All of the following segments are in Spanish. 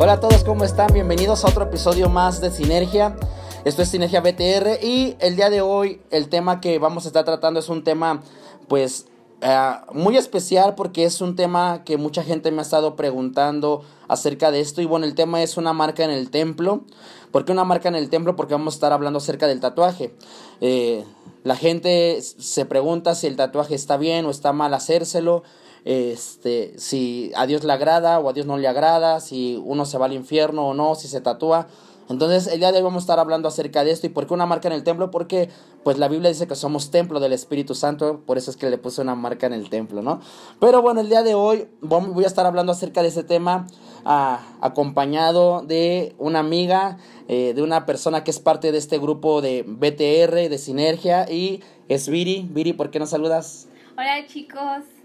Hola a todos, ¿cómo están? Bienvenidos a otro episodio más de Sinergia. Esto es Sinergia BTR y el día de hoy el tema que vamos a estar tratando es un tema pues eh, muy especial porque es un tema que mucha gente me ha estado preguntando acerca de esto y bueno, el tema es una marca en el templo. ¿Por qué una marca en el templo? Porque vamos a estar hablando acerca del tatuaje. Eh, la gente se pregunta si el tatuaje está bien o está mal hacérselo este, si a Dios le agrada o a Dios no le agrada, si uno se va al infierno o no, si se tatúa. Entonces, el día de hoy vamos a estar hablando acerca de esto y por qué una marca en el templo, porque pues la Biblia dice que somos templo del Espíritu Santo, por eso es que le puse una marca en el templo, ¿no? Pero bueno, el día de hoy voy a estar hablando acerca de ese tema ah, acompañado de una amiga, eh, de una persona que es parte de este grupo de BTR, de Sinergia, y es Viri. Viri, ¿por qué nos saludas? Hola chicos.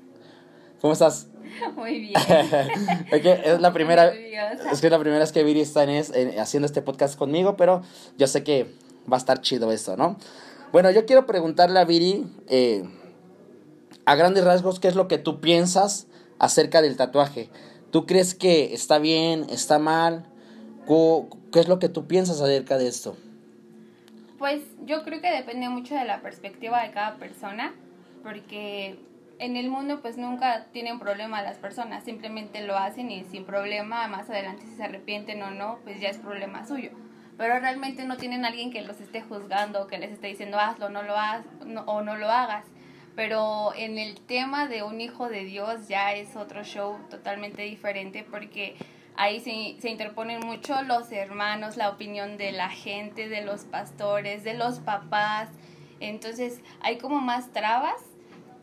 ¿Cómo estás? Muy bien. es la primera es que la primera vez que Viri está en, haciendo este podcast conmigo, pero yo sé que va a estar chido esto, ¿no? Bueno, yo quiero preguntarle a Viri, eh, a grandes rasgos, ¿qué es lo que tú piensas acerca del tatuaje? ¿Tú crees que está bien, está mal? ¿Qué es lo que tú piensas acerca de esto? Pues yo creo que depende mucho de la perspectiva de cada persona, porque en el mundo pues nunca tienen problema las personas, simplemente lo hacen y sin problema, más adelante si se arrepienten o no, pues ya es problema suyo. Pero realmente no tienen alguien que los esté juzgando, que les esté diciendo hazlo, no lo hagas o no lo hagas. Pero en el tema de un hijo de Dios ya es otro show totalmente diferente porque ahí se, se interponen mucho los hermanos, la opinión de la gente, de los pastores, de los papás. Entonces hay como más trabas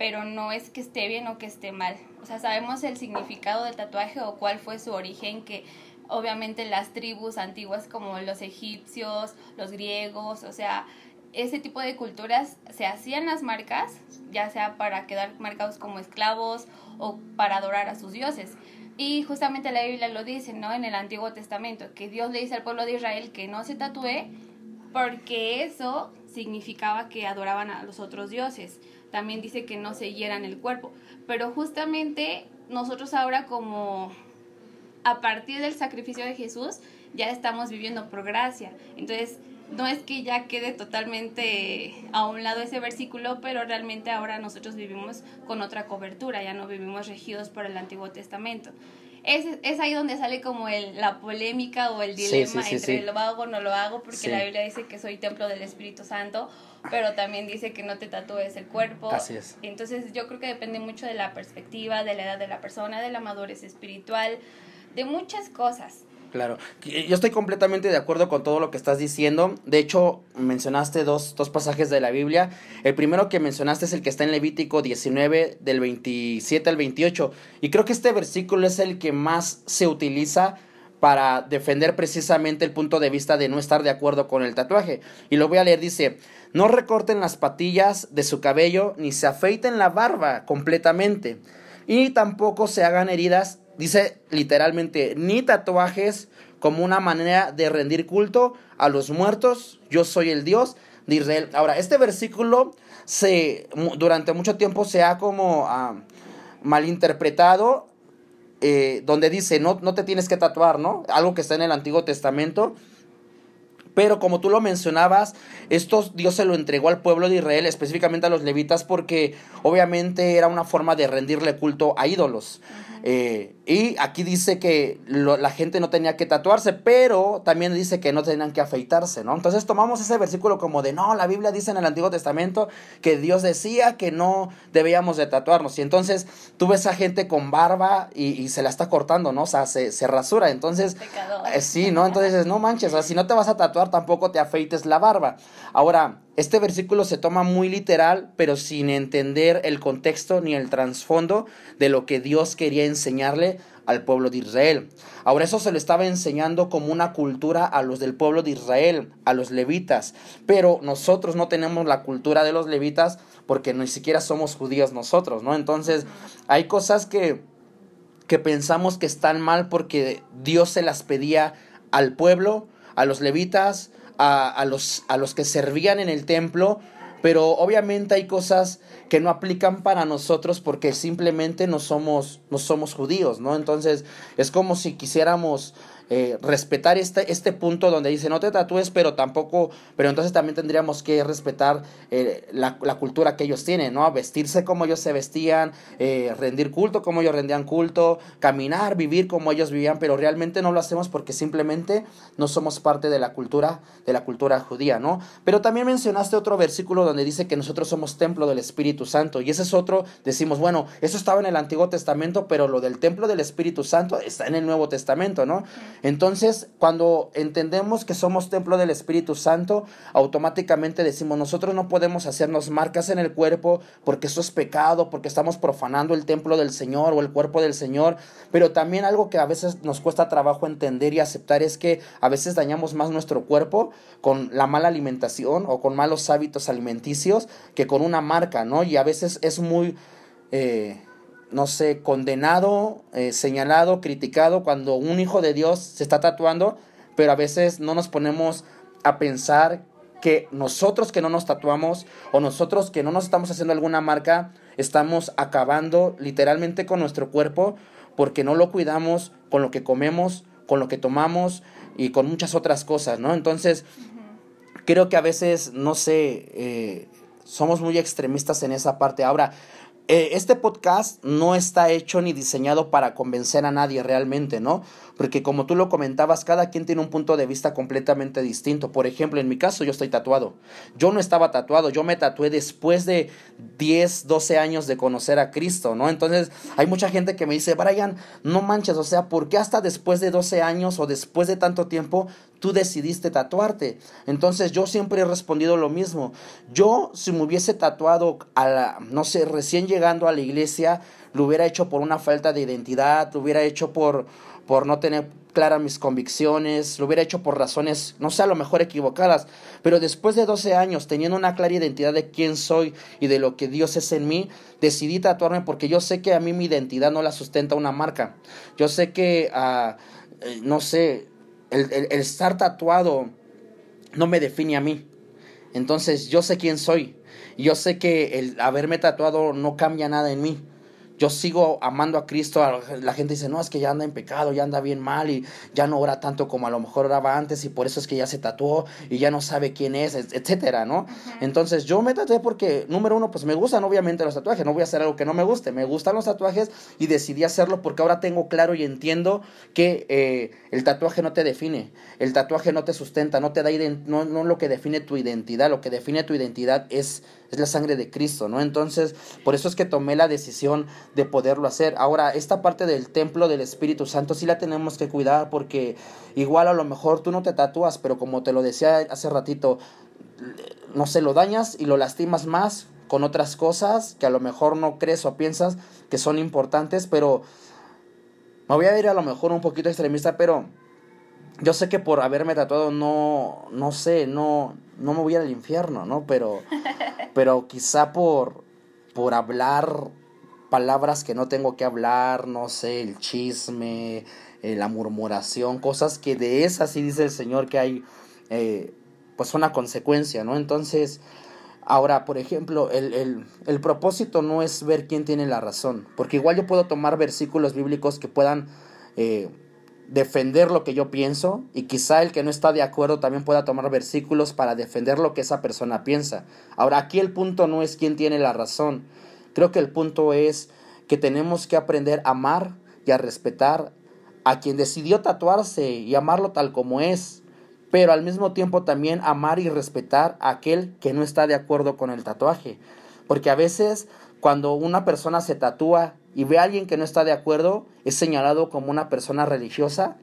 pero no es que esté bien o que esté mal. O sea, sabemos el significado del tatuaje o cuál fue su origen, que obviamente las tribus antiguas como los egipcios, los griegos, o sea, ese tipo de culturas se hacían las marcas, ya sea para quedar marcados como esclavos o para adorar a sus dioses. Y justamente la Biblia lo dice, ¿no? En el Antiguo Testamento, que Dios le dice al pueblo de Israel que no se tatúe porque eso significaba que adoraban a los otros dioses también dice que no se hieran el cuerpo. Pero justamente nosotros ahora como a partir del sacrificio de Jesús ya estamos viviendo por gracia. Entonces, no es que ya quede totalmente a un lado ese versículo, pero realmente ahora nosotros vivimos con otra cobertura, ya no vivimos regidos por el Antiguo Testamento. Es, es ahí donde sale como el, la polémica o el dilema entre lo hago o no lo hago, porque la Biblia dice que soy templo del Espíritu Santo, pero también dice que no te tatúes el cuerpo. Así es. Entonces yo creo que depende mucho de la perspectiva, de la edad de la persona, de la madurez espiritual, de muchas cosas. Claro, yo estoy completamente de acuerdo con todo lo que estás diciendo. De hecho, mencionaste dos, dos, pasajes de la Biblia. El primero que mencionaste es el que está en Levítico 19, del 27 al 28. Y creo que este versículo es el que más se utiliza para defender precisamente el punto de vista de no estar de acuerdo con el tatuaje. Y lo voy a leer, dice, no recorten las patillas de su cabello ni se afeiten la barba completamente. Y tampoco se hagan heridas, dice literalmente, ni tatuajes como una manera de rendir culto a los muertos. Yo soy el Dios de Israel. Ahora, este versículo se durante mucho tiempo se ha como ah, malinterpretado eh, donde dice no, no te tienes que tatuar, ¿no? Algo que está en el Antiguo Testamento pero como tú lo mencionabas, esto Dios se lo entregó al pueblo de Israel, específicamente a los levitas, porque obviamente era una forma de rendirle culto a ídolos. Eh, y aquí dice que la gente no tenía que tatuarse, pero también dice que no tenían que afeitarse, ¿no? Entonces tomamos ese versículo como de, no, la Biblia dice en el Antiguo Testamento que Dios decía que no debíamos de tatuarnos. Y entonces tú ves a gente con barba y, se la está cortando, ¿no? O sea, se, se rasura. Entonces, eh, sí, ¿no? Entonces, no manches, o sea, si no te vas a tatuar, tampoco te afeites la barba. Ahora, este versículo se toma muy literal, pero sin entender el contexto ni el trasfondo de lo que Dios quería enseñarle al pueblo de Israel. Ahora eso se lo estaba enseñando como una cultura a los del pueblo de Israel, a los levitas, pero nosotros no tenemos la cultura de los levitas porque ni siquiera somos judíos nosotros, ¿no? Entonces hay cosas que, que pensamos que están mal porque Dios se las pedía al pueblo, a los levitas, a, los, a los que servían en el templo, pero obviamente hay cosas que no aplican para nosotros porque simplemente no somos, no somos judíos, ¿no? Entonces es como si quisiéramos eh, respetar este, este punto donde dice no te tatúes, pero tampoco, pero entonces también tendríamos que respetar eh, la, la, cultura que ellos tienen, ¿no? Vestirse como ellos se vestían, eh, rendir culto como ellos rendían culto, caminar, vivir como ellos vivían, pero realmente no lo hacemos porque simplemente no somos parte de la cultura, de la cultura judía, ¿no? Pero también mencionaste otro versículo donde dice que nosotros somos templo del Espíritu Santo, y ese es otro, decimos, bueno, eso estaba en el Antiguo Testamento, pero lo del templo del Espíritu Santo está en el Nuevo Testamento, ¿no? Entonces, cuando entendemos que somos templo del Espíritu Santo, automáticamente decimos, nosotros no podemos hacernos marcas en el cuerpo porque eso es pecado, porque estamos profanando el templo del Señor o el cuerpo del Señor. Pero también algo que a veces nos cuesta trabajo entender y aceptar es que a veces dañamos más nuestro cuerpo con la mala alimentación o con malos hábitos alimenticios que con una marca, ¿no? Y a veces es muy... Eh, no sé, condenado, eh, señalado, criticado cuando un hijo de Dios se está tatuando, pero a veces no nos ponemos a pensar que nosotros que no nos tatuamos o nosotros que no nos estamos haciendo alguna marca, estamos acabando literalmente con nuestro cuerpo porque no lo cuidamos con lo que comemos, con lo que tomamos y con muchas otras cosas, ¿no? Entonces, creo que a veces, no sé, eh, somos muy extremistas en esa parte. Ahora, este podcast no está hecho ni diseñado para convencer a nadie realmente, ¿no? Porque como tú lo comentabas, cada quien tiene un punto de vista completamente distinto. Por ejemplo, en mi caso yo estoy tatuado. Yo no estaba tatuado, yo me tatué después de 10, 12 años de conocer a Cristo, ¿no? Entonces hay mucha gente que me dice, Brian, no manches, o sea, ¿por qué hasta después de 12 años o después de tanto tiempo tú decidiste tatuarte? Entonces yo siempre he respondido lo mismo. Yo si me hubiese tatuado a la, no sé, recién llegando a la iglesia, lo hubiera hecho por una falta de identidad, lo hubiera hecho por, por no tener claras mis convicciones, lo hubiera hecho por razones, no sé, a lo mejor equivocadas, pero después de 12 años, teniendo una clara identidad de quién soy y de lo que Dios es en mí, decidí tatuarme porque yo sé que a mí mi identidad no la sustenta una marca. Yo sé que, uh, no sé, el, el, estar tatuado no me define a mí. Entonces yo sé quién soy. Yo sé que el haberme tatuado no cambia nada en mí yo sigo amando a Cristo, la gente dice, no, es que ya anda en pecado, ya anda bien mal y ya no ora tanto como a lo mejor oraba antes y por eso es que ya se tatuó y ya no sabe quién es, etcétera, ¿no? Entonces yo me tatué porque, número uno, pues me gustan obviamente los tatuajes, no voy a hacer algo que no me guste, me gustan los tatuajes y decidí hacerlo porque ahora tengo claro y entiendo que eh, el tatuaje no te define, el tatuaje no te sustenta, no te da, no, no lo que define tu identidad, lo que define tu identidad es es la sangre de Cristo, ¿no? Entonces, por eso es que tomé la decisión de poderlo hacer. Ahora, esta parte del templo del Espíritu Santo sí la tenemos que cuidar porque igual a lo mejor tú no te tatúas, pero como te lo decía hace ratito, no se lo dañas y lo lastimas más con otras cosas que a lo mejor no crees o piensas que son importantes, pero me voy a ir a lo mejor un poquito extremista, pero yo sé que por haberme tatuado no, no sé, no, no me voy al infierno, ¿no? Pero, pero quizá por, por hablar palabras que no tengo que hablar, no sé, el chisme, eh, la murmuración, cosas que de esas sí dice el Señor que hay, eh, pues una consecuencia, ¿no? Entonces, ahora, por ejemplo, el, el, propósito no es ver quién tiene la razón, porque igual yo puedo tomar versículos bíblicos que puedan... Eh, defender lo que yo pienso y quizá el que no está de acuerdo también pueda tomar versículos para defender lo que esa persona piensa. Ahora, aquí el punto no es quién tiene la razón. Creo que el punto es que tenemos que aprender a amar y a respetar a quien decidió tatuarse y amarlo tal como es, pero al mismo tiempo también amar y respetar a aquel que no está de acuerdo con el tatuaje. Porque a veces cuando una persona se tatúa y ve a alguien que no está de acuerdo, es señalado como una persona religiosa,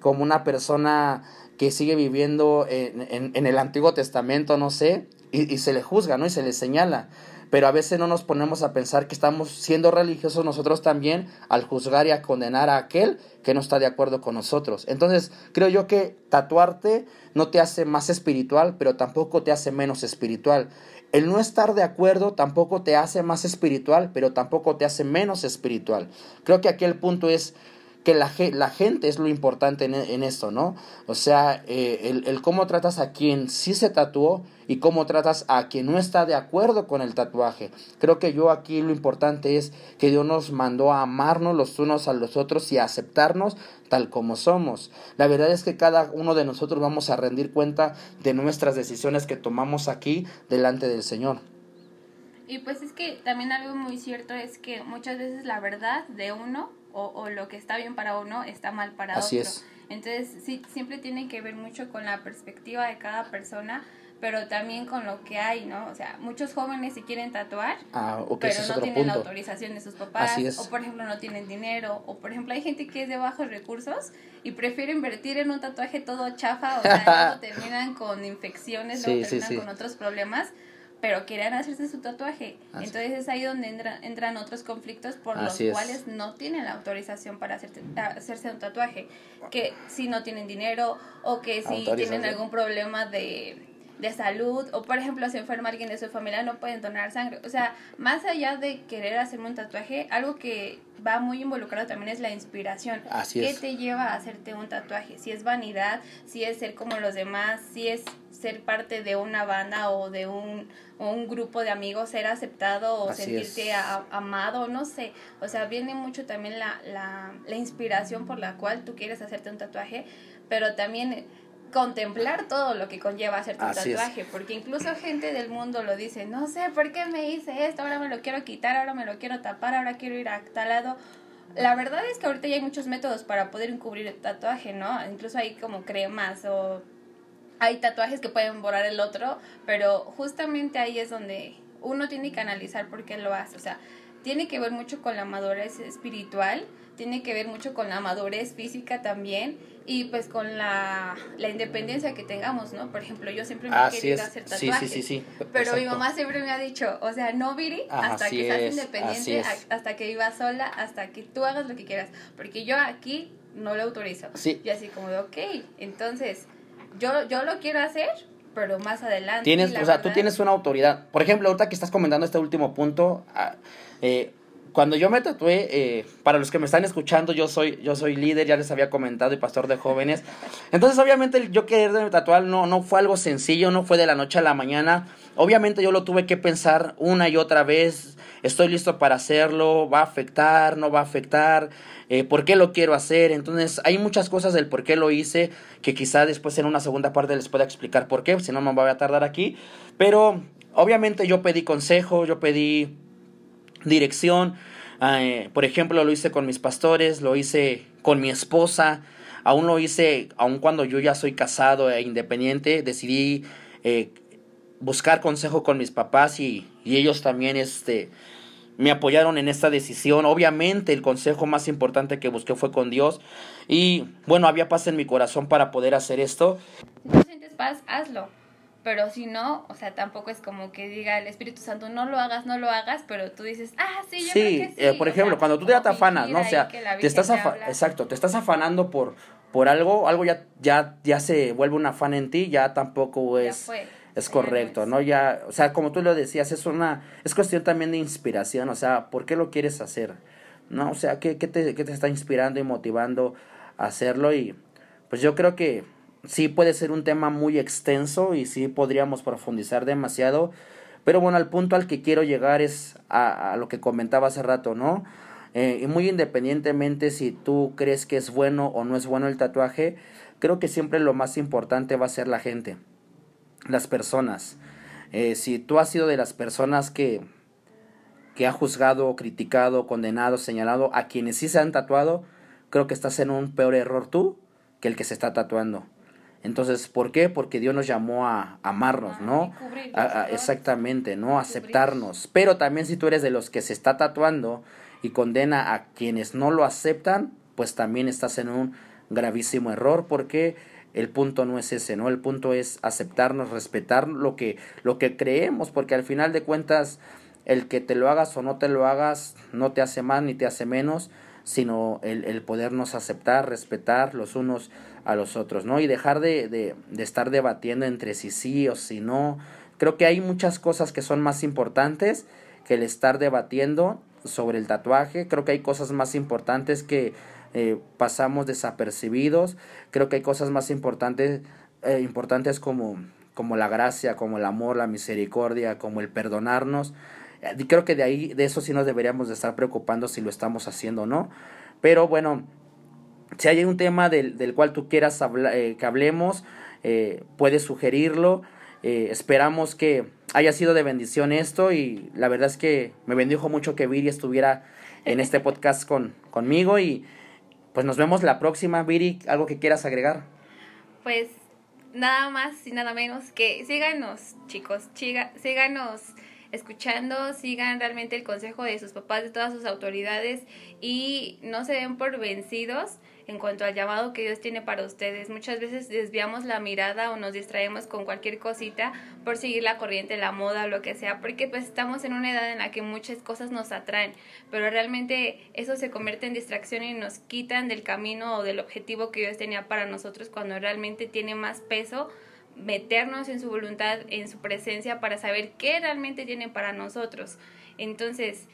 como una persona que sigue viviendo en, en, el Antiguo Testamento, no sé, y, y, se le juzga, ¿no? Y se le señala. Pero a veces no nos ponemos a pensar que estamos siendo religiosos nosotros también al juzgar y a condenar a aquel que no está de acuerdo con nosotros. Entonces, creo yo que tatuarte no te hace más espiritual, pero tampoco te hace menos espiritual. El no estar de acuerdo tampoco te hace más espiritual, pero tampoco te hace menos espiritual. Creo que aquí el punto es que la, la gente es lo importante en, en esto, ¿no? O sea, eh, el, el, cómo tratas a quien sí se tatuó y cómo tratas a quien no está de acuerdo con el tatuaje. Creo que yo aquí lo importante es que Dios nos mandó a amarnos los unos a los otros y a aceptarnos tal como somos. La verdad es que cada uno de nosotros vamos a rendir cuenta de nuestras decisiones que tomamos aquí delante del Señor. Y pues es que también algo muy cierto es que muchas veces la verdad de uno o, o lo que está bien para uno está mal para Así otro. es. Entonces sí, siempre tiene que ver mucho con la perspectiva de cada persona, pero también con lo que hay, ¿no? O sea, muchos jóvenes se quieren tatuar, Ah, pero no tienen la punto. autorización de sus papás, o por ejemplo no tienen dinero, o por ejemplo hay gente que es de bajos recursos y prefiere invertir en un tatuaje todo chafa, o sea, luego terminan con infecciones, luego Sí, sí, terminan sí. con otros problemas, pero quieren hacerse su tatuaje. Así. Entonces es ahí donde entra- entran otros conflictos por Así los es. cuales no tienen la autorización para hacerte- hacerse un tatuaje. Que si no tienen dinero o que si tienen algún problema de, de salud o por ejemplo se enferma alguien de su familia no pueden donar sangre. O sea, más allá de querer hacerme un tatuaje, algo que va muy involucrado también es la inspiración. Así ¿Qué es. te lleva a hacerte un tatuaje? Si es vanidad, si es ser como los demás, si es ser parte de una banda o de un, o un grupo de amigos, ser aceptado o Así sentirte a- amado, no sé. O sea, viene mucho también la, la, la inspiración por la cual tú quieres hacerte un tatuaje, pero también contemplar todo lo que conlleva hacerte un es. tatuaje, porque incluso gente del mundo lo dice, no sé por qué me hice esto, ahora me lo quiero quitar, ahora me lo quiero tapar, ahora quiero ir a tal lado. La verdad es que ahorita ya hay muchos métodos para poder encubrir el tatuaje, ¿no? Incluso hay como cremas o hay tatuajes que pueden borrar el otro, pero justamente ahí es donde uno tiene que analizar por qué lo hace. O sea, tiene que ver mucho con la madurez espiritual, tiene que ver mucho con la madurez física también y pues con la, la independencia que tengamos, ¿no? Por ejemplo, yo siempre me he querido hacer tatuajes. sí, sí, sí. Pero mi mamá siempre me ha dicho, o sea, no Viri, hasta que seas independiente, hasta que vivas sola, hasta que tú hagas lo que quieras. Porque yo aquí no lo autorizo. Sí. Y así como de, ok, entonces yo, yo lo quiero hacer, pero más adelante. Tienes, o sea, tú tienes una autoridad. Por ejemplo, ahorita que estás comentando este último punto, ah, eh, cuando yo me tatué, eh, para los que me están escuchando, yo soy, yo soy líder, ya les había comentado, y pastor de jóvenes. Entonces, obviamente, yo querer tatuar no, no fue algo sencillo, no fue de la noche a la mañana. Obviamente, yo lo tuve que pensar una y otra vez. Estoy listo para hacerlo, va a afectar, no va a afectar, eh, por qué lo quiero hacer. Entonces, hay muchas cosas del por qué lo hice, que quizá después en una segunda parte les pueda explicar por qué, si no me voy a tardar aquí. Pero, obviamente, yo pedí consejo, yo pedí dirección. Eh, por ejemplo, lo hice con mis pastores, lo hice con mi esposa, aún lo hice, aun cuando yo ya soy casado e independiente, decidí eh, buscar consejo con mis papás y, y ellos también este, me apoyaron en esta decisión. Obviamente el consejo más importante que busqué fue con Dios y bueno, había paz en mi corazón para poder hacer esto. Si tú sientes paz, hazlo. Pero si no, o sea, tampoco es como que diga el Espíritu Santo, no lo hagas, no lo hagas, pero tú dices, ah, sí, yo creo Sí, que sí. eh, por O ejemplo, sea, cuando tú ya te afanas, ¿no? O sea, que te estás te exacto, te estás afanando por por algo, algo ya ya ya se vuelve un afán en ti, ya tampoco es es correcto, no ¿no? Ya, o sea, como tú lo decías, es una es cuestión también de inspiración, o sea, ¿por qué lo quieres hacer? ¿No? O sea, ¿qué, qué te qué te está inspirando y motivando a hacerlo y pues yo creo que sí puede ser un tema muy extenso y sí podríamos profundizar demasiado, pero bueno, al punto al que quiero llegar es a, lo que comentaba hace rato, ¿no? Eh, y muy independientemente si tú crees que es bueno o no es bueno el tatuaje, creo que siempre lo más importante va a ser la gente, las personas. Eh, si tú has sido de las personas que, que ha juzgado, criticado, condenado, señalado a quienes sí se han tatuado, creo que estás en un peor error tú que el que se está tatuando. Entonces, ¿por qué? Porque Dios nos llamó a amarnos, Ah, ¿no? A- exactamente, ¿no? Aceptarnos. Pero también si tú eres de los que se está tatuando y condena a quienes no lo aceptan, pues también estás en un gravísimo error porque el punto no es ese, ¿no? El punto es aceptarnos, respetar lo que, lo que creemos, porque al final de cuentas, el que te lo hagas o no te lo hagas no te hace más ni te hace menos, sino el, el podernos aceptar, respetar los unos a los otros, ¿no? Y dejar de, de, de estar debatiendo entre si sí o si no. Creo que hay muchas cosas que son más importantes que el estar debatiendo sobre el tatuaje. Creo que hay cosas más importantes que eh, pasamos desapercibidos. Creo que hay cosas más importantes, eh, importantes como, como la gracia, como el amor, la misericordia, como el perdonarnos. Y creo que de ahí, de eso sí nos deberíamos de estar preocupando si lo estamos haciendo o no. Pero bueno, si hay un tema del, del cual tú quieras que hablemos, puedes sugerirlo. esperamos que haya sido de bendición esto y la verdad es que me bendijo mucho que Viri estuviera en este podcast con, conmigo y pues nos vemos la próxima. Viri, ¿algo que quieras agregar? Pues nada más y nada menos que síganos, chicos, síganos escuchando, sigan realmente el consejo de sus papás, de todas sus autoridades y no se den por vencidos en cuanto al llamado que Dios tiene para ustedes. Muchas veces desviamos la mirada o nos distraemos con cualquier cosita por seguir la corriente, la moda lo que sea, porque pues estamos en una edad en la que muchas cosas nos atraen, pero realmente eso se convierte en distracción y nos quitan del camino o del objetivo que Dios tenía para nosotros cuando realmente tiene más peso meternos en su voluntad, en su presencia para saber qué realmente tiene para nosotros. Entonces,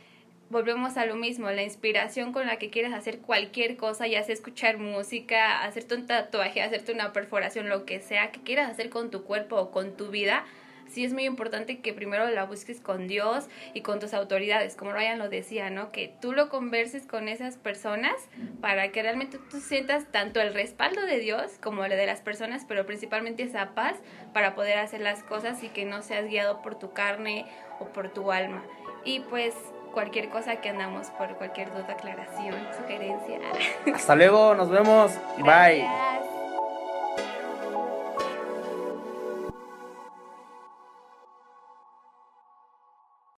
volvemos a lo mismo, la inspiración con la que quieres hacer cualquier cosa, ya sea escuchar música, hacerte un tatuaje, hacerte una perforación, lo que sea que quieras hacer con tu cuerpo o con tu vida, sí es muy importante que primero la busques con Dios y con tus autoridades, como Ryan lo decía, ¿no? Que tú lo converses con esas personas para que realmente tú sientas tanto el respaldo de Dios como el de las personas, pero principalmente esa paz para poder hacer las cosas y que no seas guiado por tu carne o por tu alma. Y pues cualquier cosa que andamos por cualquier duda, aclaración, sugerencia. Hasta luego, nos vemos. Bye.